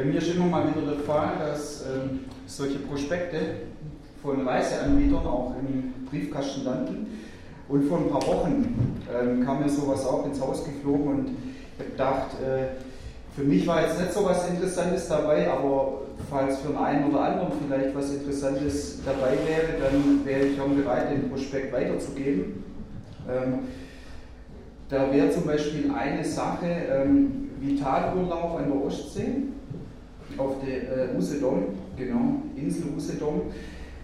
Bei mir ist immer mal wieder der Fall, dass ähm, solche Prospekte von Reiseanbietern auch im Briefkasten landen. Und vor ein paar Wochen ähm, kam mir sowas auch ins Haus geflogen und habe gedacht, äh, für mich war jetzt nicht so was Interessantes dabei, aber falls für den einen oder anderen vielleicht was Interessantes dabei wäre, dann wäre ich auch bereit, den Prospekt weiterzugeben. Ähm, da wäre zum Beispiel eine Sache, ähm, Vitalurlaub an der Ostsee, auf der äh, Usedom, genau, Insel Usedom.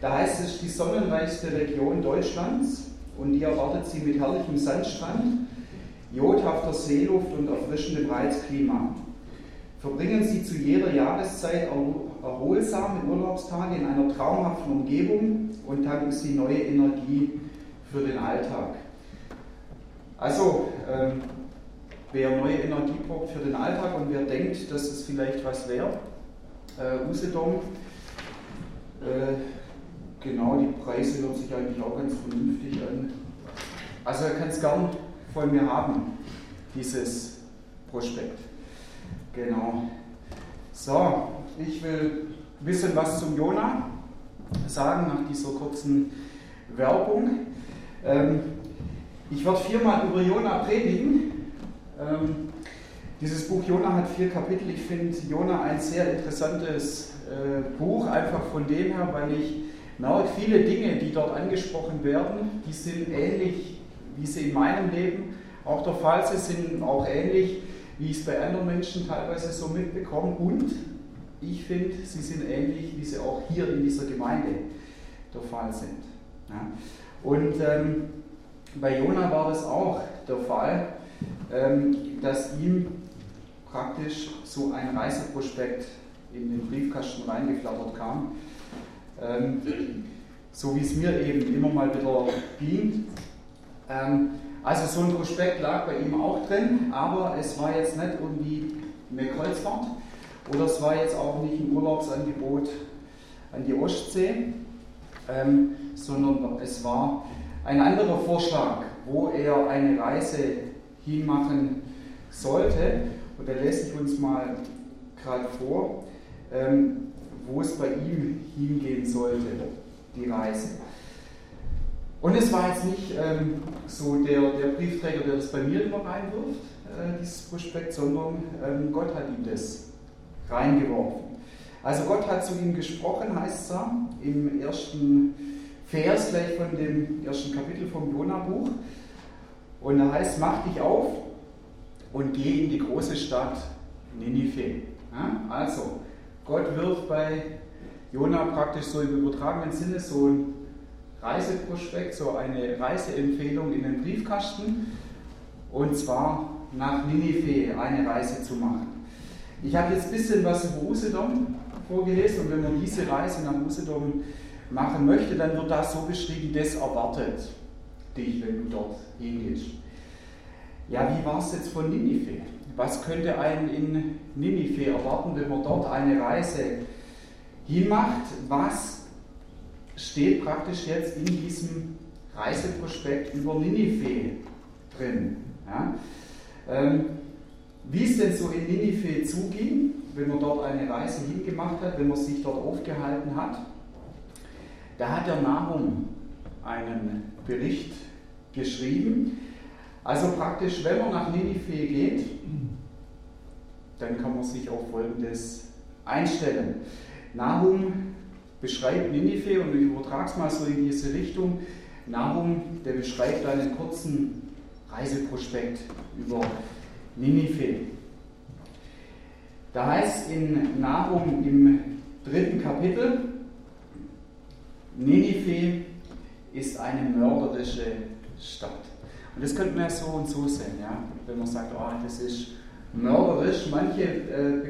Da heißt es, die sonnenreichste Region Deutschlands und die erwartet sie mit herrlichem Sandstrand, jodhafter Seeluft und erfrischendem Reizklima. Verbringen Sie zu jeder Jahreszeit erholsam mit Urlaubstagen in einer traumhaften Umgebung und tanken Sie neue Energie für den Alltag. Also, ähm, wer neue Energie braucht für den Alltag und wer denkt, dass es vielleicht was wäre, äh, Usedom, äh, genau, die Preise hören sich eigentlich auch ganz vernünftig an. Also er kann es gern von mir haben, dieses Prospekt. Genau. So, ich will ein bisschen was zum Jona sagen nach dieser kurzen Werbung. Ähm, ich werde viermal über Jona predigen. Ähm, dieses Buch Jona hat vier Kapitel. Ich finde Jona ein sehr interessantes äh, Buch, einfach von dem her, weil ich merke, viele Dinge, die dort angesprochen werden, die sind ähnlich, wie sie in meinem Leben auch der Fall sind, sind auch ähnlich wie ich es bei anderen Menschen teilweise so mitbekomme. Und ich finde, sie sind ähnlich, wie sie auch hier in dieser Gemeinde der Fall sind. Ja. Und ähm, bei Jona war das auch der Fall, ähm, dass ihm praktisch so ein Reiseprospekt in den Briefkasten reingeflattert kam. Ähm, so wie es mir eben immer mal wieder ging. Ähm, also so ein Prospekt lag bei ihm auch drin, aber es war jetzt nicht irgendwie eine Kreuzfahrt oder es war jetzt auch nicht ein Urlaubsangebot an die Ostsee, ähm, sondern es war ein anderer Vorschlag, wo er eine Reise hinmachen sollte. Und da lese ich uns mal gerade vor, ähm, wo es bei ihm hingehen sollte, die Reise. Und es war jetzt nicht ähm, so der, der Briefträger, der das bei mir immer reinwirft, äh, dieses Prospekt, sondern ähm, Gott hat ihm das reingeworfen. Also Gott hat zu ihm gesprochen, heißt es da, im ersten Vers gleich von dem ersten Kapitel vom Jona-Buch. Und da heißt, mach dich auf und geh in die große Stadt Ninive. Also, Gott wirft bei Jona praktisch so im übertragenen Sinne so ein Reiseprospekt, so eine Reiseempfehlung in den Briefkasten und zwar nach Ninive eine Reise zu machen. Ich habe jetzt ein bisschen was über Usedom vorgelesen und wenn man diese Reise nach Usedom machen möchte, dann wird das so beschrieben, das erwartet dich, wenn du dort hingehst. Ja, wie war es jetzt von Ninive? Was könnte einen in Ninive erwarten, wenn man dort eine Reise hinmacht? Was steht praktisch jetzt in diesem Reiseprospekt über Ninive drin. Ja? Ähm, wie es denn so in Ninive zuging, wenn man dort eine Reise hingemacht hat, wenn man sich dort aufgehalten hat, da hat der Nahum einen Bericht geschrieben. Also praktisch, wenn man nach Ninive geht, dann kann man sich auf Folgendes einstellen. Nahum beschreibt Ninive und ich übertrage es mal so in diese Richtung. Nahum, der beschreibt einen kurzen Reiseprospekt über Ninive. Da heißt in Nahum im dritten Kapitel, Ninive ist eine mörderische Stadt. Und das könnte man ja so und so sehen, ja? wenn man sagt, oh, das ist mörderisch. Manche äh,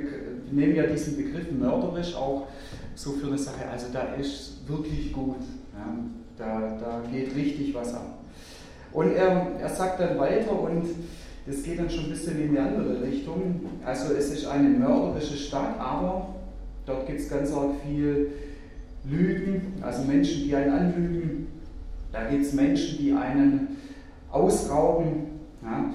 nehmen ja diesen Begriff mörderisch auch so für eine Sache. Also da ist wirklich gut. Ja, da, da geht richtig was ab. Und er, er sagt dann weiter und das geht dann schon ein bisschen in die andere Richtung. Also es ist eine mörderische Stadt, aber dort gibt es ganz arg viel Lügen, also Menschen, die einen anlügen. Da gibt es Menschen, die einen ausrauben. Ja.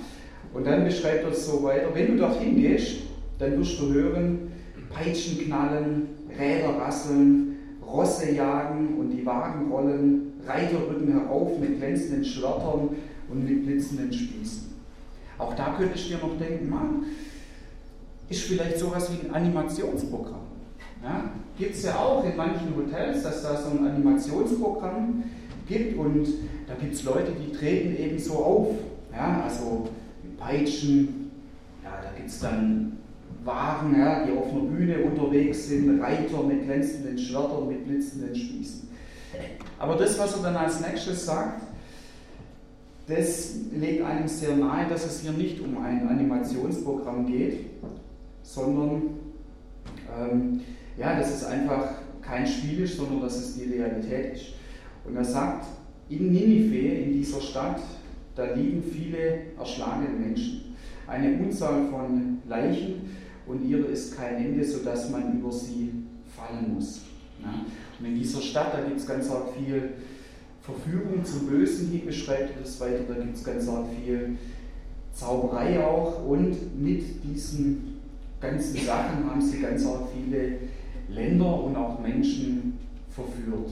Und dann beschreibt er es so weiter, wenn du dorthin gehst, dann wirst du hören, Peitschen knallen, Räder rasseln, Rosse jagen und die Wagen rollen, Reiter rücken herauf mit glänzenden Schwertern und mit blitzenden Spießen. Auch da könntest du dir noch denken, Mann, ist vielleicht sowas wie ein Animationsprogramm. Ja, gibt es ja auch in manchen Hotels, dass da so ein Animationsprogramm gibt und da gibt es Leute, die treten eben so auf. Ja, also mit Peitschen, ja, da gibt es dann Wagen, ja, die auf einer Bühne unterwegs sind, Reiter mit glänzenden Schwertern, mit blitzenden Spießen. Aber das, was er dann als nächstes sagt, das legt einem sehr nahe, dass es hier nicht um ein Animationsprogramm geht, sondern ähm, ja, dass es einfach kein Spiel ist, sondern dass es die Realität ist. Und er sagt, in Ninive, in dieser Stadt, da liegen viele erschlagene Menschen. Eine Unzahl von Leichen und ihre ist kein Ende, sodass man über sie fallen muss. Ja. Und in dieser Stadt, da gibt es ganz arg viel Verführung zum Bösen, hier beschreibt er das weiter, da gibt es ganz arg viel Zauberei auch und mit diesen ganzen Sachen haben sie ganz arg viele Länder und auch Menschen verführt,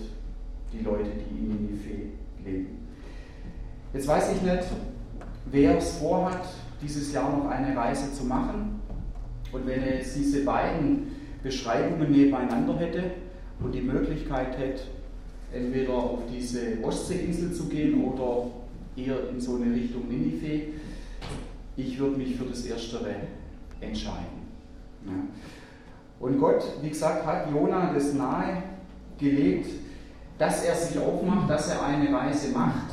die Leute, die in Ninive leben. Jetzt weiß ich nicht, wer es vorhat, dieses Jahr noch eine Reise zu machen. Und wenn er jetzt diese beiden Beschreibungen nebeneinander hätte und die Möglichkeit hätte, entweder auf diese Ostseeinsel zu gehen oder eher in so eine Richtung Ninive, ich würde mich für das Erstere entscheiden. Ja. Und Gott, wie gesagt, hat Jona das nahe gelegt, dass er sich aufmacht, dass er eine Reise macht.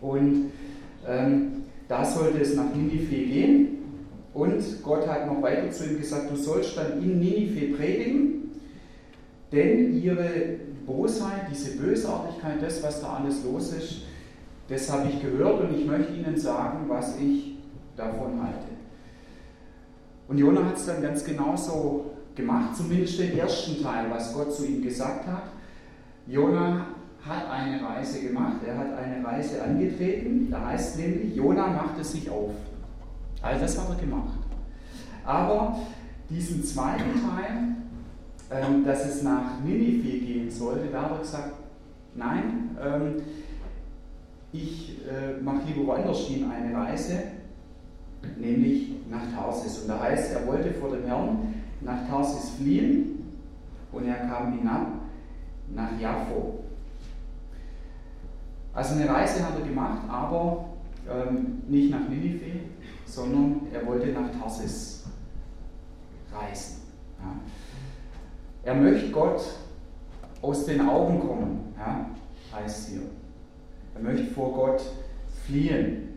Und ähm, da sollte es nach Ninive gehen. Und Gott hat noch weiter zu ihm gesagt, du sollst dann in Ninive predigen, denn ihre Bosheit, diese Bösartigkeit, das, was da alles los ist, das habe ich gehört und ich möchte Ihnen sagen, was ich davon halte. Und Jonah hat es dann ganz genauso gemacht, zumindest den ersten Teil, was Gott zu ihm gesagt hat. Jonah hat eine Reise gemacht, er hat eine Reise angetreten, da heißt nämlich, Jonah machte sich auf. Also das hat er gemacht. Aber diesen zweiten Teil, ähm, dass es nach Ninive gehen sollte, da hat er gesagt, nein, ähm, ich äh, mache lieber woanders hin eine Reise, nämlich nach Tarsis. Und da heißt, er wollte vor dem Herrn nach Tarsis fliehen und er kam hinab nach Jaffo. Also eine Reise hat er gemacht, aber ähm, nicht nach Ninive, sondern er wollte nach Tarsis reisen. Ja. Er möchte Gott aus den Augen kommen, ja, heißt hier. Er möchte vor Gott fliehen.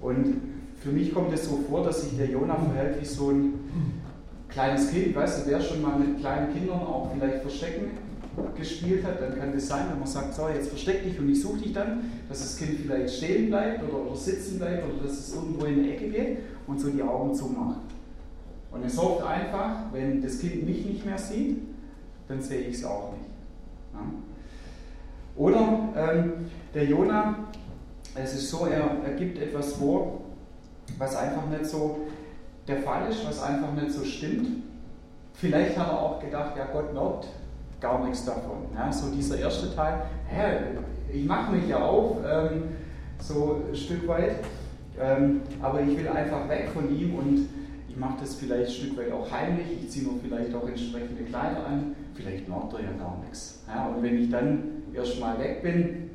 Und für mich kommt es so vor, dass sich der Jonah verhält wie so ein kleines Kind. Weißt du, wer schon mal mit kleinen Kindern auch vielleicht verstecken gespielt hat, dann kann das sein, wenn man sagt, so, jetzt versteck dich und ich suche dich dann, dass das Kind vielleicht stehen bleibt oder, oder sitzen bleibt oder dass es irgendwo in die Ecke geht und so die Augen zumacht. Und es hofft einfach, wenn das Kind mich nicht mehr sieht, dann sehe ich es auch nicht. Ja. Oder ähm, der Jonah, es ist so, er, er gibt etwas vor, was einfach nicht so der Fall ist, was einfach nicht so stimmt. Vielleicht hat er auch gedacht, ja, Gott merkt gar nichts davon. Ja, so dieser erste Teil, hä, ich mache mich ja auf, ähm, so ein Stück weit, ähm, aber ich will einfach weg von ihm und ich mache das vielleicht ein Stück weit auch heimlich, ich ziehe mir vielleicht auch entsprechende Kleider an, vielleicht merkt er ja gar nichts. Ja, und wenn ich dann erstmal weg bin,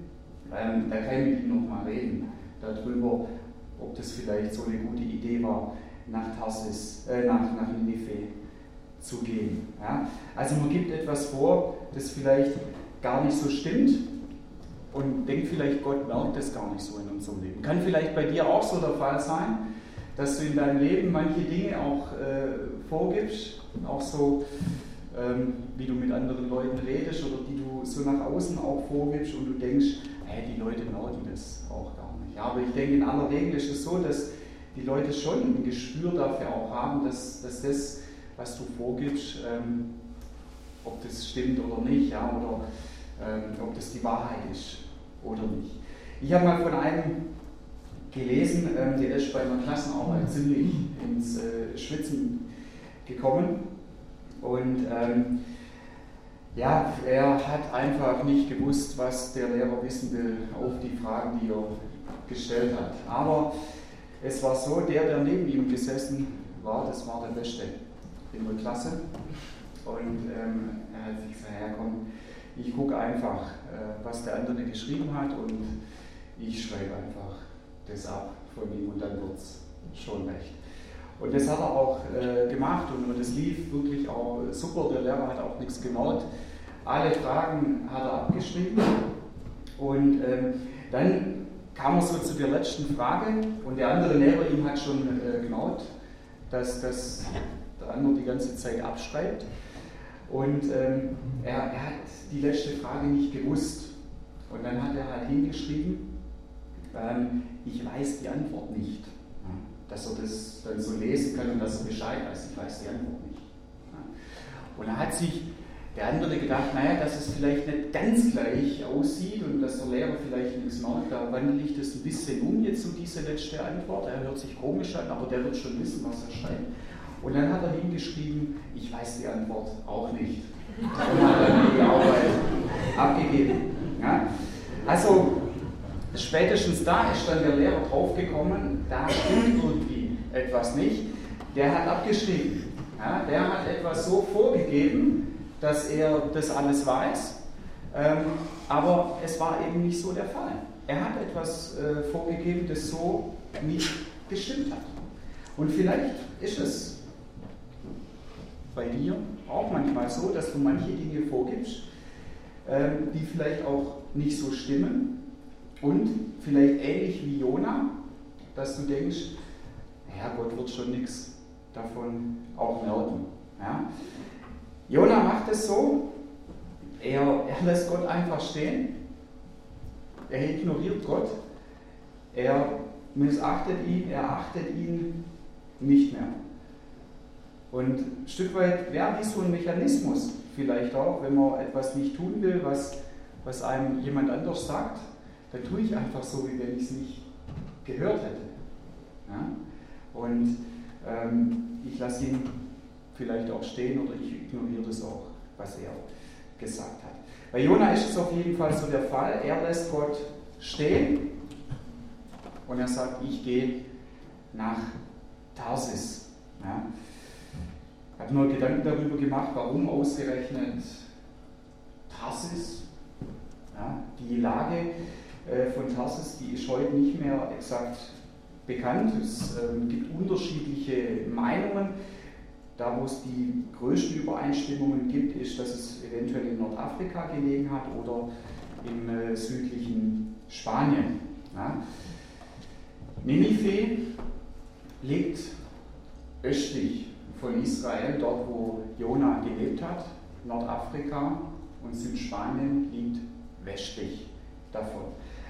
ähm, dann kann ich mit ihm nochmal reden darüber, ob das vielleicht so eine gute Idee war, nach Tarsis, äh, nach, nach Ninive zu gehen. Ja? Also man gibt etwas vor, das vielleicht gar nicht so stimmt und denkt vielleicht, Gott merkt das gar nicht so in unserem Leben. Kann vielleicht bei dir auch so der Fall sein, dass du in deinem Leben manche Dinge auch äh, vorgibst, auch so, ähm, wie du mit anderen Leuten redest oder die du so nach außen auch vorgibst und du denkst, hey, die Leute merken das auch gar nicht. Ja, aber ich denke, in aller Regel ist es so, dass die Leute schon ein Gespür dafür auch haben, dass, dass das was du vorgibst, ähm, ob das stimmt oder nicht, ja, oder ähm, ob das die Wahrheit ist oder nicht. Ich habe mal von einem gelesen, ähm, der ist bei einer Klassenarbeit ziemlich ins äh, Schwitzen gekommen und ähm, ja, er hat einfach nicht gewusst, was der Lehrer wissen will auf die Fragen, die er gestellt hat. Aber es war so, der, der neben ihm gesessen war, das war der Beste in der Klasse. Und ähm, er hat sich gesagt, ja komm, ich gucke einfach, äh, was der andere geschrieben hat und ich schreibe einfach das ab von ihm und dann wird es schon recht. Und das hat er auch äh, gemacht und, und es lief wirklich auch super. Der Lehrer hat auch nichts gemaut. Alle Fragen hat er abgeschrieben und ähm, dann kam er so zu der letzten Frage und der andere neben ihm hat schon äh, gemaut, dass, dass der andere die ganze Zeit abschreibt. Und ähm, er, er hat die letzte Frage nicht gewusst. Und dann hat er halt hingeschrieben, ähm, ich weiß die Antwort nicht. Dass er das dann so lesen kann und dass er Bescheid weiß, ich weiß die Antwort nicht. Und er hat sich der andere gedacht, naja, dass es vielleicht nicht ganz gleich aussieht und dass der Lehrer vielleicht nichts macht, da wandle ich das ein bisschen um jetzt um diese letzte Antwort. Er hört sich komisch an, aber der wird schon wissen, was er schreibt. Und dann hat er hingeschrieben, ich weiß die Antwort auch nicht. Und hat dann die Arbeit abgegeben. Ja? Also spätestens da ist dann der Lehrer draufgekommen, da stimmt irgendwie etwas nicht. Der hat abgeschrieben. Ja? Der hat etwas so vorgegeben, dass er das alles weiß, ähm, aber es war eben nicht so der Fall. Er hat etwas äh, vorgegeben, das so nicht gestimmt hat. Und vielleicht ist es bei dir auch manchmal so, dass du manche Dinge vorgibst, ähm, die vielleicht auch nicht so stimmen und vielleicht ähnlich wie Jona, dass du denkst, ja, Gott wird schon nichts davon auch merken. Ja? Jona macht es so, er, er lässt Gott einfach stehen, er ignoriert Gott, er missachtet ihn, er achtet ihn nicht mehr. Und ein Stück weit wäre dies so ein Mechanismus vielleicht auch, wenn man etwas nicht tun will, was, was einem jemand anders sagt, dann tue ich einfach so, wie wenn ich es nicht gehört hätte. Ja? Und ähm, ich lasse ihn vielleicht auch stehen oder ich ignoriere das auch, was er gesagt hat. Bei Jona ist es auf jeden Fall so der Fall. Er lässt Gott stehen und er sagt, ich gehe nach Tarsis. Ja. Ich habe nur Gedanken darüber gemacht, warum ausgerechnet Tarsis. Ja, die Lage äh, von Tarsis, die ist heute nicht mehr exakt bekannt. Es äh, gibt unterschiedliche Meinungen. Da, wo es die größten Übereinstimmungen gibt, ist, dass es eventuell in Nordafrika gelegen hat oder im äh, südlichen Spanien. Ja. Ninive liegt östlich von Israel, dort wo Jona gelebt hat. Nordafrika und Südspanien liegt westlich davon.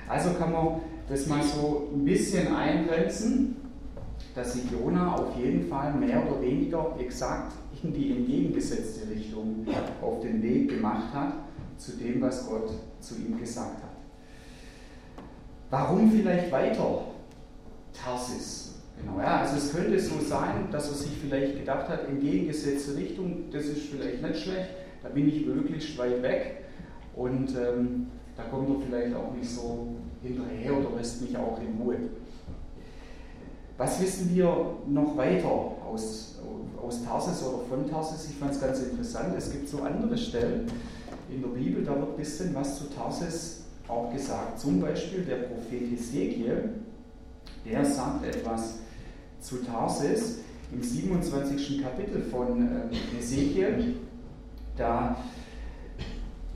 Also kann man das mal so ein bisschen eingrenzen dass sich Jona auf jeden Fall mehr oder weniger exakt in die entgegengesetzte Richtung auf den Weg gemacht hat zu dem, was Gott zu ihm gesagt hat. Warum vielleicht weiter Tarsis? Genau, ja, also es könnte so sein, dass er sich vielleicht gedacht hat, entgegengesetzte Richtung, das ist vielleicht nicht schlecht, da bin ich möglichst weit weg und ähm, da kommt er vielleicht auch nicht so hinterher oder lässt mich auch in Ruhe. Was wissen wir noch weiter aus, aus Tarsis oder von Tarsis? Ich fand es ganz interessant. Es gibt so andere Stellen in der Bibel, da wird ein bisschen was zu Tarsis auch gesagt. Zum Beispiel der Prophet Ezekiel, der sagt etwas zu Tarsis im 27. Kapitel von ähm, Ezekiel. Da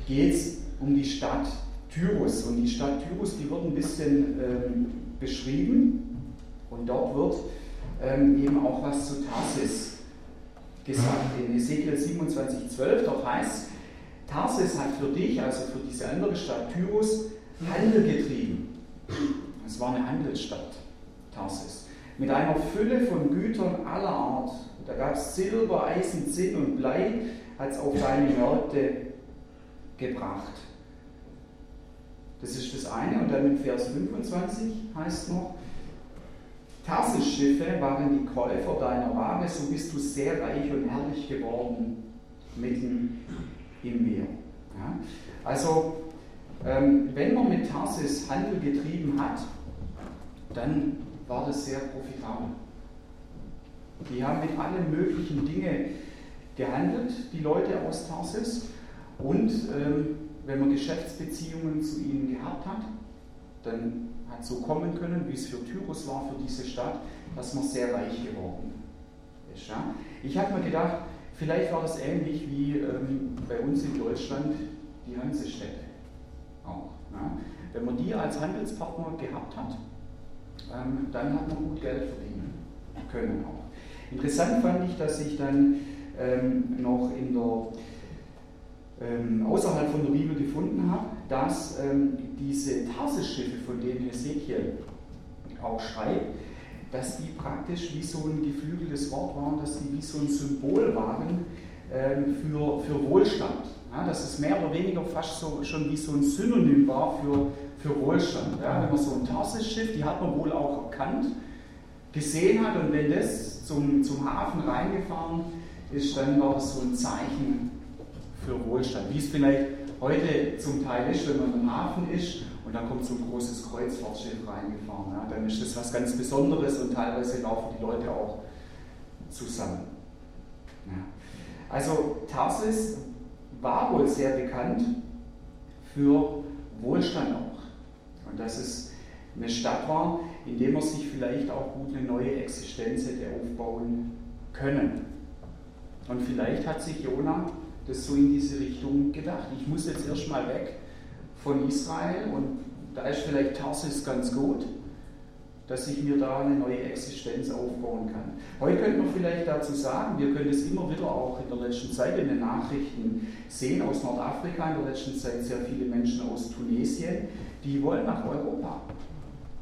geht es um die Stadt Tyrus. Und die Stadt Tyrus, die wird ein bisschen ähm, beschrieben. Und dort wird ähm, eben auch was zu Tarsis gesagt. In Ezekiel 27,12, dort heißt, Tarsis hat für dich, also für diese andere Stadt Tyrus, Handel getrieben. Es war eine Handelsstadt, Tarsis, mit einer Fülle von Gütern aller Art. Da gab es Silber, Eisen, Zinn und Blei, hat es auf deine Märkte gebracht. Das ist das eine. Und dann in Vers 25 heißt noch, Tarsis-Schiffe waren die Käufer deiner Ware, so bist du sehr reich und herrlich geworden mitten im Meer. Ja? Also, ähm, wenn man mit Tarsis Handel getrieben hat, dann war das sehr profitabel. Die haben mit allen möglichen Dingen gehandelt, die Leute aus Tarsis. Und ähm, wenn man Geschäftsbeziehungen zu ihnen gehabt hat, dann hat so kommen können, wie es für Tyrus war, für diese Stadt, dass man sehr reich geworden ist. Ja? Ich habe mir gedacht, vielleicht war das ähnlich wie ähm, bei uns in Deutschland die Hansestädte auch. Ja? Wenn man die als Handelspartner gehabt hat, ähm, dann hat man gut Geld verdienen können auch. Interessant fand ich, dass ich dann ähm, noch in der ähm, außerhalb von der Bibel dass ähm, diese Tarsis-Schiffe, von denen Hesekiel auch schreibt, dass die praktisch wie so ein geflügeltes Wort waren, dass die wie so ein Symbol waren ähm, für, für Wohlstand. Ja, dass es mehr oder weniger fast so, schon wie so ein Synonym war für, für Wohlstand. Ja, wenn man so ein Tarsis-Schiff, die hat man wohl auch erkannt, gesehen hat und wenn das zum, zum Hafen reingefahren ist, dann war das so ein Zeichen für Wohlstand. Wie es vielleicht heute zum Teil ist, wenn man im Hafen ist und da kommt so ein großes Kreuzfahrtschiff reingefahren. Ja, dann ist das was ganz Besonderes und teilweise laufen die Leute auch zusammen. Ja. Also Tarsis war wohl sehr bekannt für Wohlstand auch. Und dass es eine Stadt war, in der man sich vielleicht auch gut eine neue Existenz hätte aufbauen können. Und vielleicht hat sich Jona das so in diese Richtung gedacht. Ich muss jetzt erstmal weg von Israel und da ist vielleicht Tarsis ganz gut, dass ich mir da eine neue Existenz aufbauen kann. Heute könnte man vielleicht dazu sagen, wir können es immer wieder auch in der letzten Zeit in den Nachrichten sehen aus Nordafrika, in der letzten Zeit sehr viele Menschen aus Tunesien, die wollen nach Europa.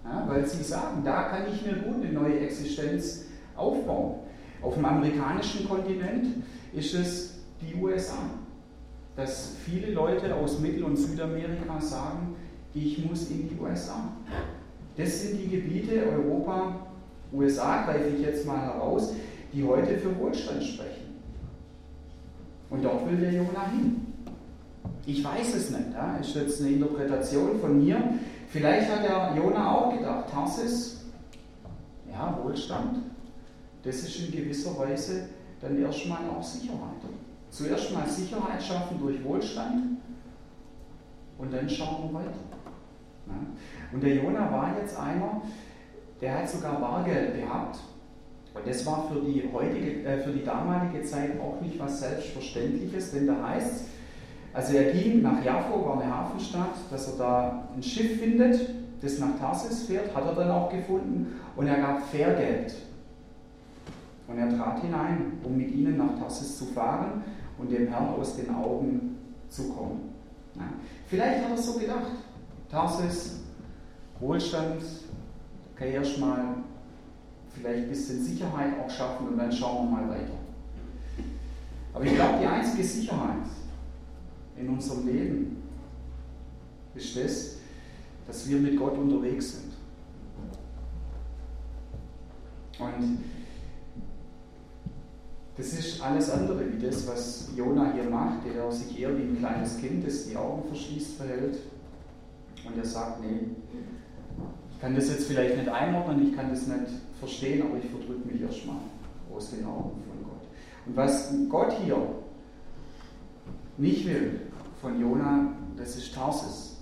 Ja, weil sie sagen, da kann ich mir gut eine neue Existenz aufbauen. Auf dem amerikanischen Kontinent ist es die USA. Dass viele Leute aus Mittel- und Südamerika sagen, ich muss in die USA. Das sind die Gebiete Europa, USA greife ich jetzt mal heraus, die heute für Wohlstand sprechen. Und dort will der Jonah hin. Ich weiß es nicht, ja? ist jetzt eine Interpretation von mir. Vielleicht hat der Jonah auch gedacht, Tarsis, ja, Wohlstand, das ist in gewisser Weise dann erstmal auch Sicherheit. Zuerst mal Sicherheit schaffen durch Wohlstand und dann schauen wir weiter. Und der Jona war jetzt einer, der hat sogar Bargeld gehabt. Und das war für die, heutige, äh, für die damalige Zeit auch nicht was Selbstverständliches, denn da heißt es, also er ging nach Jaffo, war eine Hafenstadt, dass er da ein Schiff findet, das nach Tarsis fährt, hat er dann auch gefunden und er gab Fährgeld. Und er trat hinein, um mit ihnen nach Tarsis zu fahren und dem Herrn aus den Augen zu kommen. Ja. Vielleicht hat er so gedacht. Tarsis, Wohlstand, kann ich erstmal vielleicht ein bisschen Sicherheit auch schaffen und dann schauen wir mal weiter. Aber ich glaube, die einzige Sicherheit in unserem Leben ist das, dass wir mit Gott unterwegs sind. Und das ist alles andere wie das, was Jona hier macht, der sich eher wie ein kleines Kind, das die Augen verschließt, verhält. Und er sagt, nee, ich kann das jetzt vielleicht nicht einordnen, ich kann das nicht verstehen, aber ich verdrücke mich erstmal aus den Augen von Gott. Und was Gott hier nicht will von Jona, das ist Tarsis.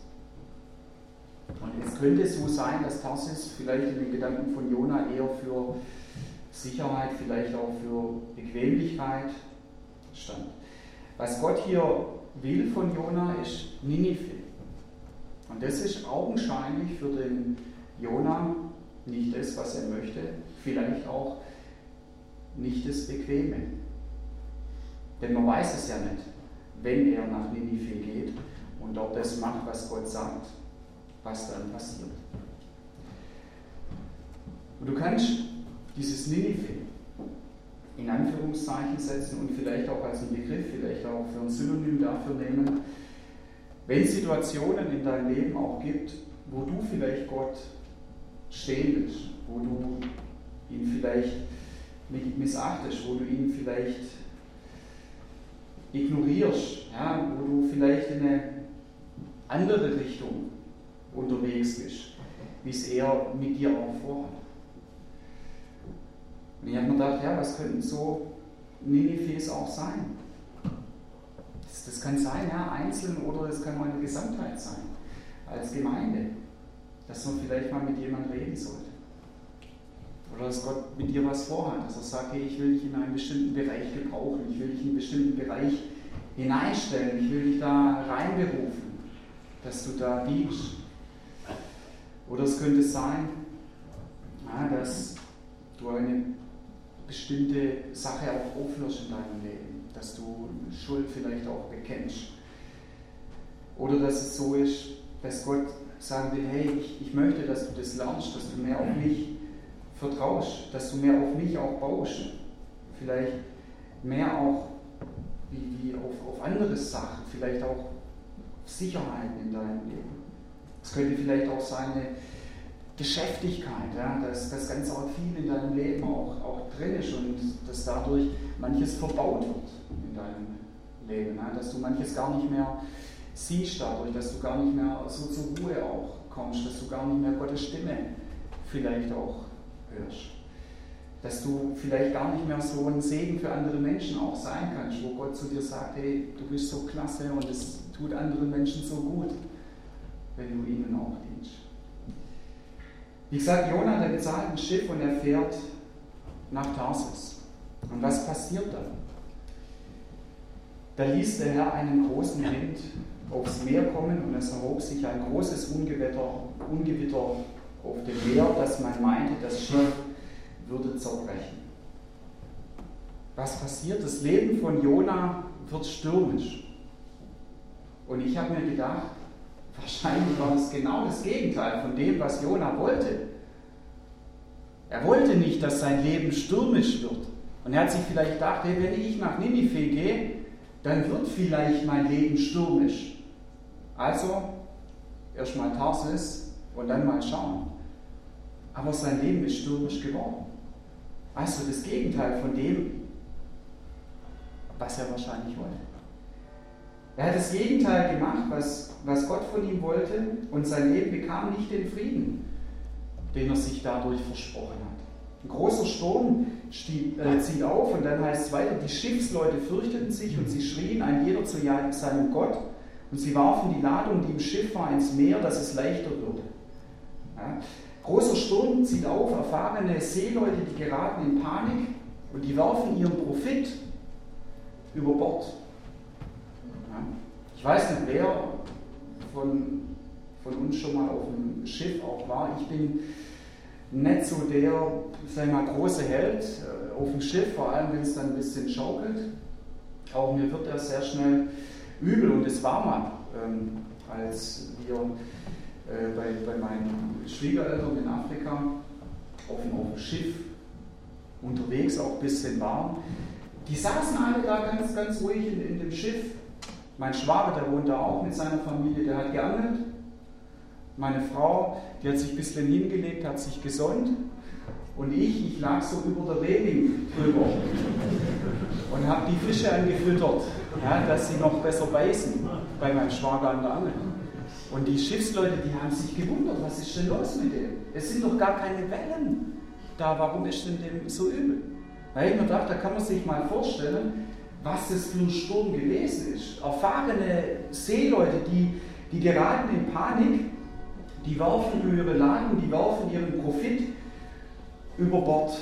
Und es könnte so sein, dass Tarsis vielleicht in den Gedanken von Jona eher für Sicherheit, vielleicht auch für Bequemlichkeit stand. Was Gott hier will von Jona ist Ninive. Und das ist augenscheinlich für den Jona nicht das, was er möchte, vielleicht auch nicht das Bequeme. Denn man weiß es ja nicht, wenn er nach Ninive geht und dort das macht, was Gott sagt, was dann passiert. Und du kannst dieses Ninive in Anführungszeichen setzen und vielleicht auch als einen Begriff, vielleicht auch für ein Synonym dafür nehmen, wenn es Situationen in deinem Leben auch gibt, wo du vielleicht Gott stehen willst, wo du ihn vielleicht missachtest, wo du ihn vielleicht ignorierst, ja, wo du vielleicht in eine andere Richtung unterwegs bist, wie es er mit dir auch vorhat. Und ich habe mir gedacht, ja, was könnten so Ninevehs auch sein? Das, das kann sein, ja, einzeln oder es kann mal eine Gesamtheit sein, als Gemeinde, dass man vielleicht mal mit jemandem reden sollte. Oder dass Gott mit dir was vorhat, dass er sagt, hey, ich will dich in einen bestimmten Bereich gebrauchen, ich will dich in einen bestimmten Bereich hineinstellen, ich will dich da reinberufen, dass du da dienst. Oder es könnte sein, ja, dass du eine bestimmte Sache auch aufhörst in deinem Leben, dass du Schuld vielleicht auch bekennst. Oder dass es so ist, dass Gott sagen will, hey, ich, ich möchte, dass du das lernst, dass du mehr auf mich vertraust, dass du mehr auf mich auch baust. Vielleicht mehr auch wie, wie auf, auf andere Sachen, vielleicht auch Sicherheiten in deinem Leben. Es könnte vielleicht auch sein, eine Geschäftigkeit, ja, dass, dass ganz auch viel in deinem Leben auch, auch drin ist und dass dadurch manches verbaut wird in deinem Leben. Ja, dass du manches gar nicht mehr siehst dadurch, dass du gar nicht mehr so zur Ruhe auch kommst, dass du gar nicht mehr Gottes Stimme vielleicht auch hörst. Dass du vielleicht gar nicht mehr so ein Segen für andere Menschen auch sein kannst, wo Gott zu dir sagt, hey, du bist so klasse und es tut anderen Menschen so gut, wenn du ihnen auch dienst. Wie gesagt, Jonah, der bezahlt ein Schiff und er fährt nach Tarsus. Und was passiert dann? Da ließ der Herr einen großen Wind aufs Meer kommen und es erhob sich ein großes Ungewitter, Ungewitter auf dem Meer, dass man meinte, das Schiff würde zerbrechen. Was passiert? Das Leben von Jonah wird stürmisch. Und ich habe mir gedacht, Wahrscheinlich war es genau das Gegenteil von dem, was Jona wollte. Er wollte nicht, dass sein Leben stürmisch wird. Und er hat sich vielleicht gedacht, hey, wenn ich nach Ninive gehe, dann wird vielleicht mein Leben stürmisch. Also erstmal Tarsis und dann mal schauen. Aber sein Leben ist stürmisch geworden. Also das Gegenteil von dem, was er wahrscheinlich wollte. Er hat das Gegenteil gemacht, was, was Gott von ihm wollte, und sein Leben bekam nicht den Frieden, den er sich dadurch versprochen hat. Ein großer Sturm stieg, äh, zieht auf und dann heißt es weiter, die Schiffsleute fürchteten sich und sie schrien ein jeder zu seinem Gott und sie warfen die Ladung, die im Schiff war, ins Meer, dass es leichter würde. Ja. Großer Sturm zieht auf, erfahrene Seeleute, die geraten in Panik und die werfen ihren Profit über Bord. Ich weiß nicht, wer von, von uns schon mal auf dem Schiff auch war. Ich bin nicht so der, sag mal, große Held äh, auf dem Schiff, vor allem wenn es dann ein bisschen schaukelt. Auch mir wird er sehr schnell übel und es war mal, ähm, als wir äh, bei, bei meinen Schwiegereltern in Afrika auf dem, auf dem Schiff unterwegs, auch ein bisschen warm. Die saßen alle da ganz, ganz ruhig in, in dem Schiff mein Schwager, der wohnt da auch mit seiner Familie, der hat geangelt. Meine Frau, die hat sich ein bisschen hingelegt, hat sich gesonnt. Und ich, ich lag so über der Reling drüber und habe die Fische angefüttert, ja, dass sie noch besser beißen bei meinem Schwager an der Angel. Und die Schiffsleute, die haben sich gewundert, was ist denn los mit dem? Es sind doch gar keine Wellen da, warum ist denn dem so übel? Da habe ich mir gedacht, da kann man sich mal vorstellen, was es für ein Sturm gewesen ist. Erfahrene Seeleute, die, die geraten in Panik, die werfen ihre Laden, die werfen ihren Profit über Bord.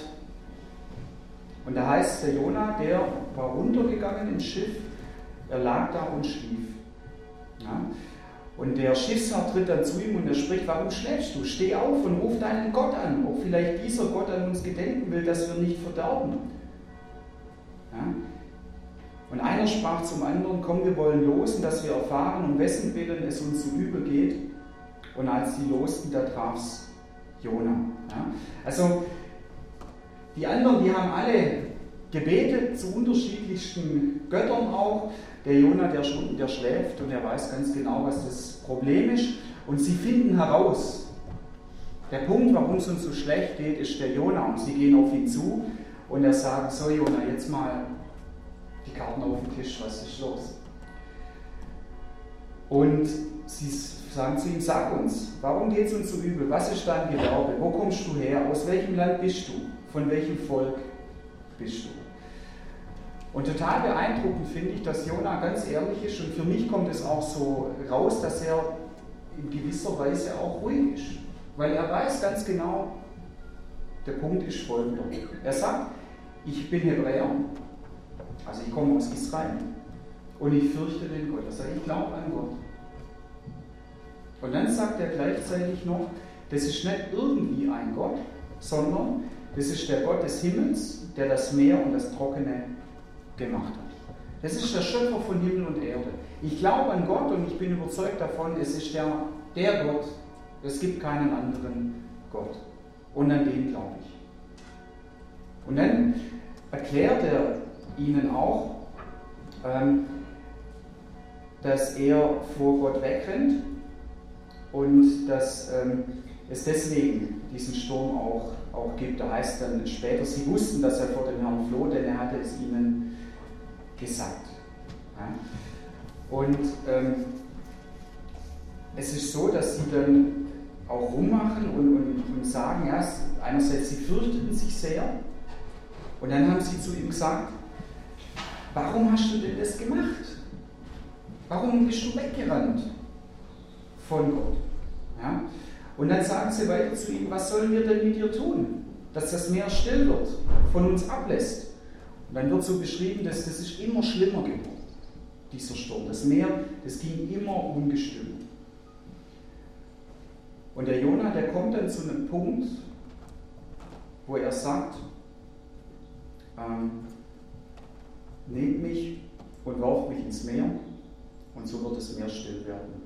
Und da heißt der Jonah, der war runtergegangen ins Schiff, er lag da und schlief. Ja? Und der Schiffsherr tritt dann zu ihm und er spricht, warum schläfst du? Steh auf und ruf deinen Gott an, ob vielleicht dieser Gott an uns gedenken will, dass wir nicht verderben. Ja? Und einer sprach zum anderen, komm, wir wollen losen, dass wir erfahren, um wessen Willen es uns so übel geht. Und als sie losten, da traf es Jona. Ja? Also die anderen, die haben alle gebetet zu unterschiedlichsten Göttern auch. Der Jona, der, der schläft und er weiß ganz genau, was das Problem ist. Und sie finden heraus, Der Punkt, warum es uns so schlecht geht, ist der Jona. Und sie gehen auf ihn zu und er sagt, so Jona, jetzt mal die Karten auf den Tisch, was ist los? Und sie sagen zu ihm, sag uns, warum geht es uns so übel? Was ist dein Gewerbe? Wo kommst du her? Aus welchem Land bist du? Von welchem Volk bist du? Und total beeindruckend finde ich, dass Jona ganz ehrlich ist und für mich kommt es auch so raus, dass er in gewisser Weise auch ruhig ist. Weil er weiß ganz genau, der Punkt ist folgender. Er sagt, ich bin Hebräer, also ich komme aus Israel und ich fürchte den Gott. Er sagt, ich glaube an Gott. Und dann sagt er gleichzeitig noch, das ist nicht irgendwie ein Gott, sondern das ist der Gott des Himmels, der das Meer und das Trockene gemacht hat. Das ist der Schöpfer von Himmel und Erde. Ich glaube an Gott und ich bin überzeugt davon, es ist der, der Gott. Es gibt keinen anderen Gott. Und an den glaube ich. Und dann erklärt er ihnen auch, ähm, dass er vor Gott wegrennt und dass ähm, es deswegen diesen Sturm auch, auch gibt. Da heißt dann später, sie wussten, dass er vor dem Herrn floh, denn er hatte es ihnen gesagt. Ja? Und ähm, es ist so, dass sie dann auch rummachen und, und, und sagen, ja, einerseits, sie fürchteten sich sehr und dann haben sie zu ihm gesagt, warum hast du denn das gemacht? Warum bist du weggerannt von Gott? Ja? Und dann sagen sie weiter zu ihm, was sollen wir denn mit dir tun, dass das Meer still wird, von uns ablässt? Und dann wird so beschrieben, dass das ist immer schlimmer geworden, dieser Sturm. Das Meer, das ging immer ungestüm. Und der Jonah, der kommt dann zu einem Punkt, wo er sagt, ähm, nehmt mich und werft mich ins Meer und so wird das Meer still werden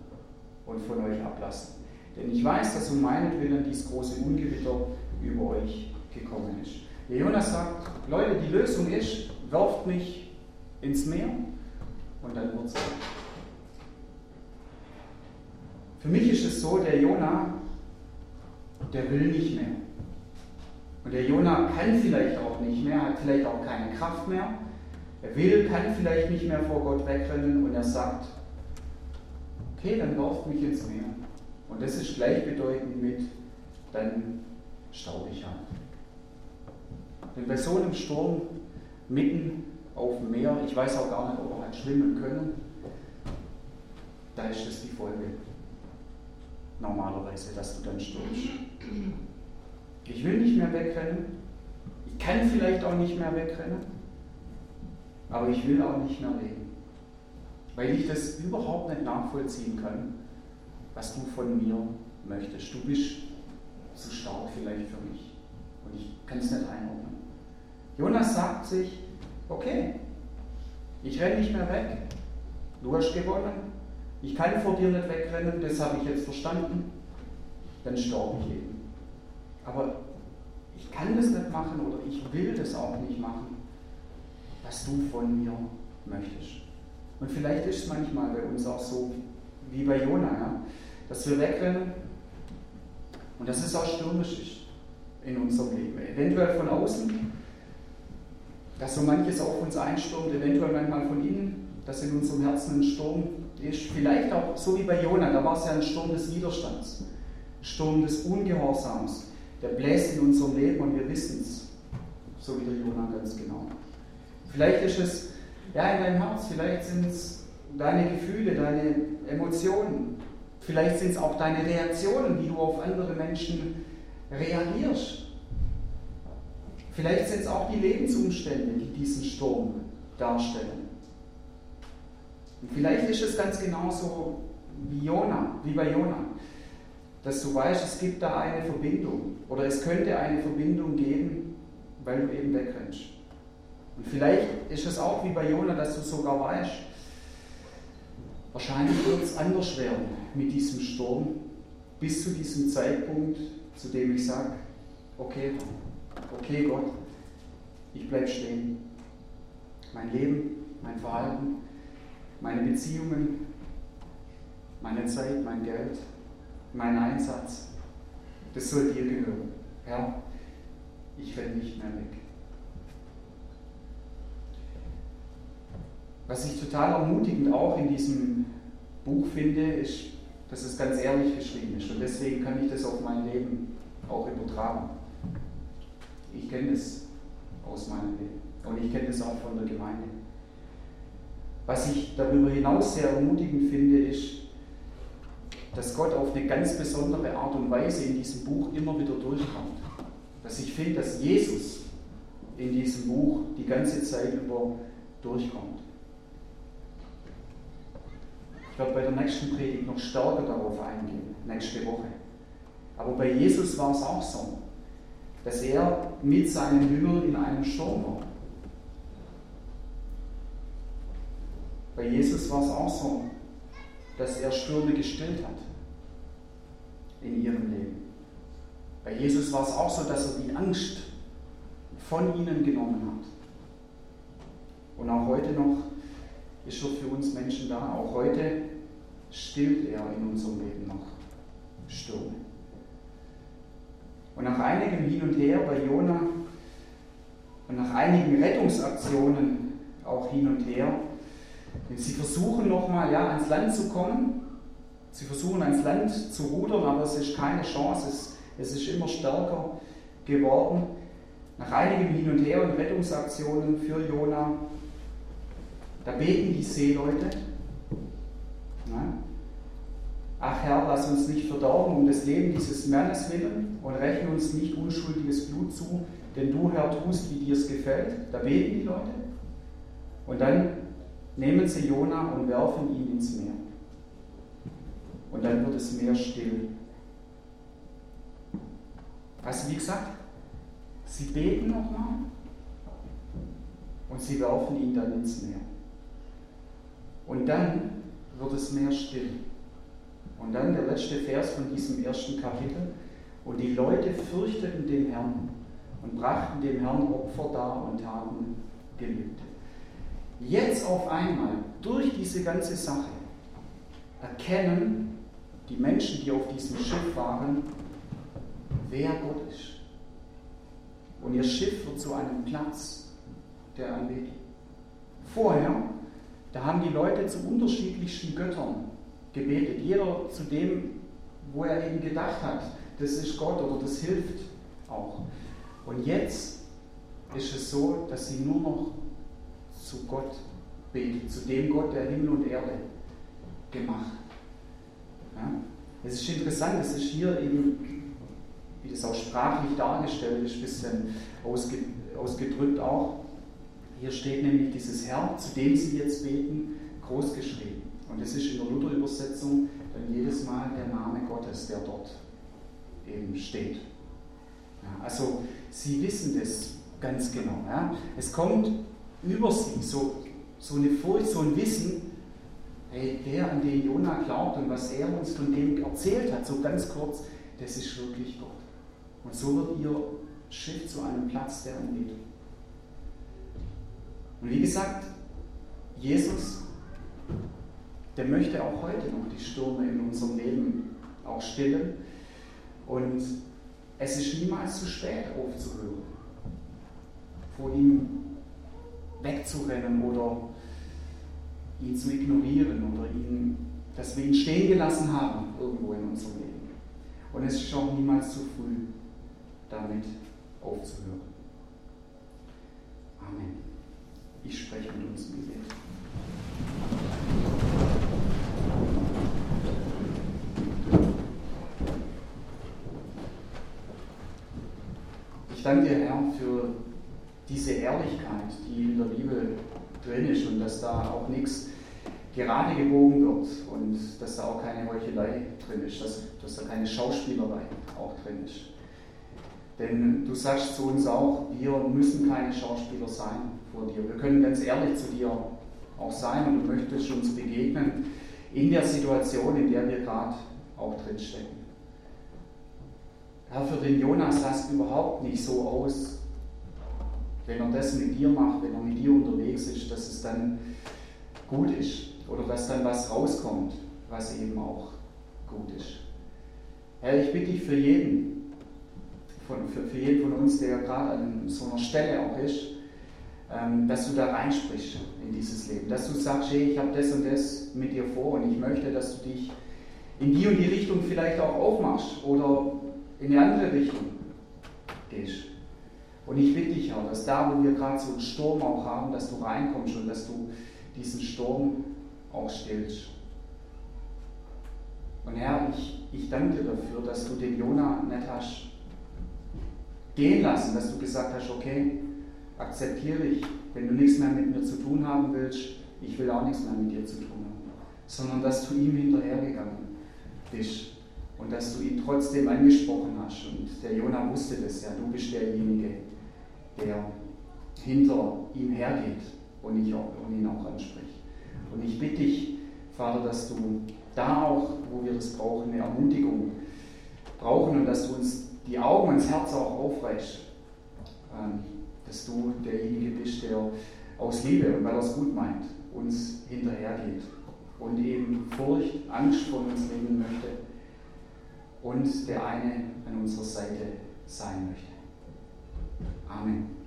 und von euch ablassen. Denn ich weiß, dass um meinetwillen dieses große Ungewitter über euch gekommen ist. Der Jonas sagt, Leute, die Lösung ist, werft mich ins Meer und dann wird es Für mich ist es so, der Jonah, der will nicht mehr. Und der Jonah kann vielleicht auch nicht mehr, hat vielleicht auch keine Kraft mehr. Er will, kann vielleicht nicht mehr vor Gott wegrennen und er sagt, okay, dann werft mich ins Meer. Und das ist gleichbedeutend mit, dann staub ich ab. Denn bei so einem Sturm mitten auf dem Meer, ich weiß auch gar nicht, ob wir halt schwimmen können, da ist das die Folge. Normalerweise, dass du dann stürmst. Ich will nicht mehr wegrennen. Ich kann vielleicht auch nicht mehr wegrennen. Aber ich will auch nicht mehr leben. Weil ich das überhaupt nicht nachvollziehen kann, was du von mir möchtest. Du bist zu stark vielleicht für mich. Und ich kann es nicht einordnen. Jonas sagt sich, okay, ich renne nicht mehr weg. Du hast gewonnen. Ich kann vor dir nicht wegrennen, das habe ich jetzt verstanden. Dann sterbe ich eben. Aber ich kann das nicht machen oder ich will das auch nicht machen, was du von mir möchtest. Und vielleicht ist es manchmal bei uns auch so wie bei Jona, ja? dass wir wegrennen und dass es auch stürmisch ist in unserem Leben. Eventuell von außen, dass so manches auf uns einstürmt, eventuell manchmal von innen, dass in unserem Herzen ein Sturm ist. Vielleicht auch so wie bei Jona, da war es ja ein Sturm des Widerstands, ein Sturm des Ungehorsams. Der bläst in unserem Leben und wir wissen es, so wie der Jona ganz genau. Vielleicht ist es ja in deinem Herz, vielleicht sind es deine Gefühle, deine Emotionen, vielleicht sind es auch deine Reaktionen, wie du auf andere Menschen reagierst. Vielleicht sind es auch die Lebensumstände, die diesen Sturm darstellen. Und vielleicht ist es ganz genauso wie Jona, wie bei Jona, dass du weißt, es gibt da eine Verbindung oder es könnte eine Verbindung geben, weil du eben wegrennst. Und vielleicht ist es auch wie bei Jona, dass du sogar weißt, wahrscheinlich wird es anders werden mit diesem Sturm, bis zu diesem Zeitpunkt, zu dem ich sage, okay, okay Gott, ich bleibe stehen. Mein Leben, mein Verhalten, meine Beziehungen, meine Zeit, mein Geld, mein Einsatz, das soll dir gehören. Herr, ich renne nicht mehr weg. Was ich total ermutigend auch in diesem Buch finde, ist, dass es ganz ehrlich geschrieben ist. Und deswegen kann ich das auf mein Leben auch übertragen. Ich kenne das aus meinem Leben. Und ich kenne das auch von der Gemeinde. Was ich darüber hinaus sehr ermutigend finde, ist, dass Gott auf eine ganz besondere Art und Weise in diesem Buch immer wieder durchkommt. Dass ich finde, dass Jesus in diesem Buch die ganze Zeit über durchkommt. Ich werde bei der nächsten Predigt noch stärker darauf eingehen, nächste Woche. Aber bei Jesus war es auch so, dass er mit seinen Jüngern in einem Sturm war. Bei Jesus war es auch so, dass er Stürme gestillt hat in ihrem Leben. Bei Jesus war es auch so, dass er die Angst von ihnen genommen hat. Und auch heute noch ist er für uns Menschen da. Auch heute stillt er in unserem Leben noch Stürme. Und nach einigem Hin und Her bei Jona und nach einigen Rettungsaktionen auch hin und her, sie versuchen nochmal ja, ans Land zu kommen, sie versuchen ans Land zu rudern, aber es ist keine Chance, es, es ist immer stärker geworden. Nach einigem Hin und Her und Rettungsaktionen für Jona da beten die Seeleute. Ja. Ach Herr, lass uns nicht verdorben um das Leben dieses Mannes willen und rechne uns nicht unschuldiges Blut zu, denn du, Herr, tust, wie dir es gefällt. Da beten die Leute. Und dann nehmen sie Jona und werfen ihn ins Meer. Und dann wird das Meer still. Also wie gesagt, sie beten nochmal und sie werfen ihn dann ins Meer. Und dann wird es mehr still. Und dann der letzte Vers von diesem ersten Kapitel. Und die Leute fürchteten den Herrn und brachten dem Herrn Opfer dar und taten Gelübde. Jetzt auf einmal, durch diese ganze Sache, erkennen die Menschen, die auf diesem Schiff waren, wer Gott ist. Und ihr Schiff wird zu einem Platz der Anbetung. Vorher da haben die Leute zu unterschiedlichsten Göttern gebetet. Jeder zu dem, wo er eben gedacht hat, das ist Gott oder das hilft auch. Und jetzt ist es so, dass sie nur noch zu Gott beten, zu dem Gott, der Himmel und Erde gemacht. Ja? Es ist interessant, es ist hier eben, wie das auch sprachlich dargestellt ist, ein bisschen ausgedrückt auch, hier steht nämlich dieses Herr, zu dem Sie jetzt beten, groß geschrieben. Und es ist in der Luther-Übersetzung dann jedes Mal der Name Gottes, der dort eben steht. Ja, also Sie wissen das ganz genau. Ja. Es kommt über Sie so, so eine Furcht, so ein Wissen, hey, der, an den Jona glaubt und was er uns von dem erzählt hat, so ganz kurz, das ist wirklich Gott. Und so wird Ihr Schiff zu einem Platz der Anbetung. Und wie gesagt, Jesus, der möchte auch heute noch die Stürme in unserem Leben auch stillen. Und es ist niemals zu spät aufzuhören, vor ihm wegzurennen oder ihn zu ignorieren oder ihn, dass wir ihn stehen gelassen haben irgendwo in unserem Leben. Und es ist auch niemals zu früh, damit aufzuhören. Amen. Ich spreche mit uns im Gebet. Ich danke dir, Herr, für diese Ehrlichkeit, die in der Bibel drin ist und dass da auch nichts gerade gebogen wird und dass da auch keine Heuchelei drin ist, dass, dass da keine Schauspielerei auch drin ist. Denn du sagst zu uns auch, wir müssen keine Schauspieler sein vor dir. Wir können ganz ehrlich zu dir auch sein und du möchtest uns begegnen in der Situation, in der wir gerade auch drinstecken. Herr, für den Jonas sah es überhaupt nicht so aus, wenn er das mit dir macht, wenn er mit dir unterwegs ist, dass es dann gut ist oder dass dann was rauskommt, was eben auch gut ist. Herr, ich bitte dich für jeden, von, für, für jeden von uns, der gerade an so einer Stelle auch ist, ähm, dass du da reinsprichst in dieses Leben. Dass du sagst, hey, ich habe das und das mit dir vor und ich möchte, dass du dich in die und die Richtung vielleicht auch aufmachst oder in eine andere Richtung gehst. Und ich bitte dich auch, dass da, wo wir gerade so einen Sturm auch haben, dass du reinkommst und dass du diesen Sturm auch stillst. Und Herr, ich, ich danke dir dafür, dass du den Jona nicht hast gehen lassen, dass du gesagt hast, okay, akzeptiere ich, wenn du nichts mehr mit mir zu tun haben willst, ich will auch nichts mehr mit dir zu tun haben, sondern dass du ihm hinterhergegangen bist und dass du ihn trotzdem angesprochen hast. Und der Jona wusste das ja, du bist derjenige, der hinter ihm hergeht und ihn auch anspricht. Und ich bitte dich, Vater, dass du da auch, wo wir das brauchen, eine Ermutigung brauchen und dass du uns die Augen und das Herz auch aufreichst. Ähm, dass du derjenige bist, der aus Liebe und weil er es gut meint, uns hinterhergeht und eben Furcht, Angst vor uns nehmen möchte und der eine an unserer Seite sein möchte. Amen.